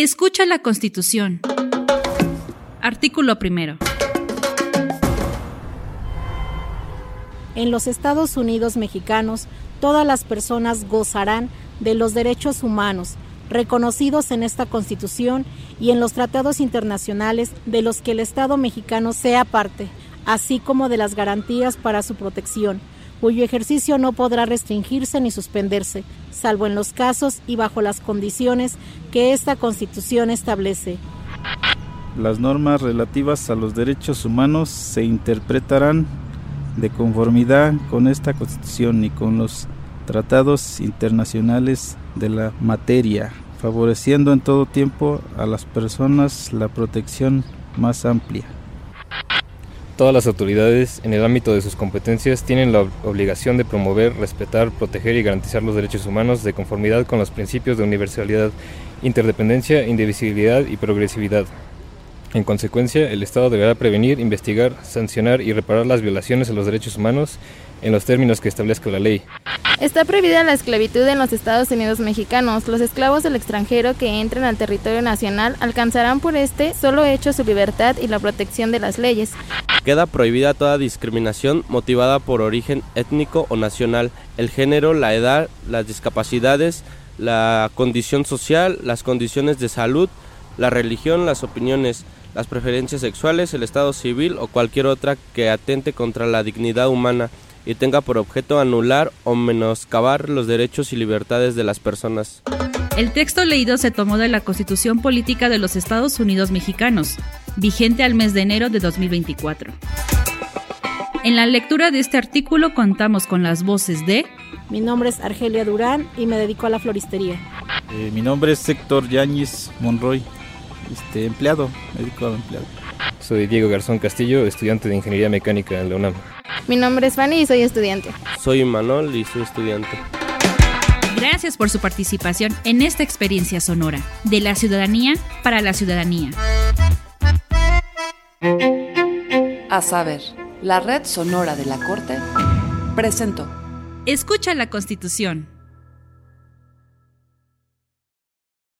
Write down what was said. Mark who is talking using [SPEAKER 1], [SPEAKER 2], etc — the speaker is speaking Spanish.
[SPEAKER 1] Escucha la Constitución. Artículo primero.
[SPEAKER 2] En los Estados Unidos mexicanos, todas las personas gozarán de los derechos humanos reconocidos en esta Constitución y en los tratados internacionales de los que el Estado mexicano sea parte, así como de las garantías para su protección, cuyo ejercicio no podrá restringirse ni suspenderse, salvo en los casos y bajo las condiciones que esta Constitución establece.
[SPEAKER 3] Las normas relativas a los derechos humanos se interpretarán de conformidad con esta Constitución y con los tratados internacionales de la materia, favoreciendo en todo tiempo a las personas la protección más amplia.
[SPEAKER 4] Todas las autoridades, en el ámbito de sus competencias, tienen la obligación de promover, respetar, proteger y garantizar los derechos humanos de conformidad con los principios de universalidad, interdependencia, indivisibilidad y progresividad. En consecuencia, el Estado deberá prevenir, investigar, sancionar y reparar las violaciones a los derechos humanos en los términos que establezca la ley.
[SPEAKER 5] Está prohibida la esclavitud en los Estados Unidos mexicanos. Los esclavos del extranjero que entren al territorio nacional alcanzarán por este solo hecho su libertad y la protección de las leyes.
[SPEAKER 6] Queda prohibida toda discriminación motivada por origen étnico o nacional, el género, la edad, las discapacidades, la condición social, las condiciones de salud, la religión, las opiniones, las preferencias sexuales, el estado civil o cualquier otra que atente contra la dignidad humana y tenga por objeto anular o menoscabar los derechos y libertades de las personas.
[SPEAKER 1] El texto leído se tomó de la Constitución Política de los Estados Unidos Mexicanos, vigente al mes de enero de 2024. En la lectura de este artículo contamos con las voces de...
[SPEAKER 2] Mi nombre es Argelia Durán y me dedico a la floristería.
[SPEAKER 3] Eh, mi nombre es Héctor Yáñez Monroy, este, empleado, médico empleado.
[SPEAKER 4] Soy Diego Garzón Castillo, estudiante de Ingeniería Mecánica en la UNAM.
[SPEAKER 5] Mi nombre es Fanny y soy estudiante.
[SPEAKER 6] Soy Manol y soy estudiante.
[SPEAKER 1] Gracias por su participación en esta experiencia sonora, de la ciudadanía para la ciudadanía.
[SPEAKER 7] A saber, la red sonora de la Corte presentó.
[SPEAKER 1] Escucha la Constitución.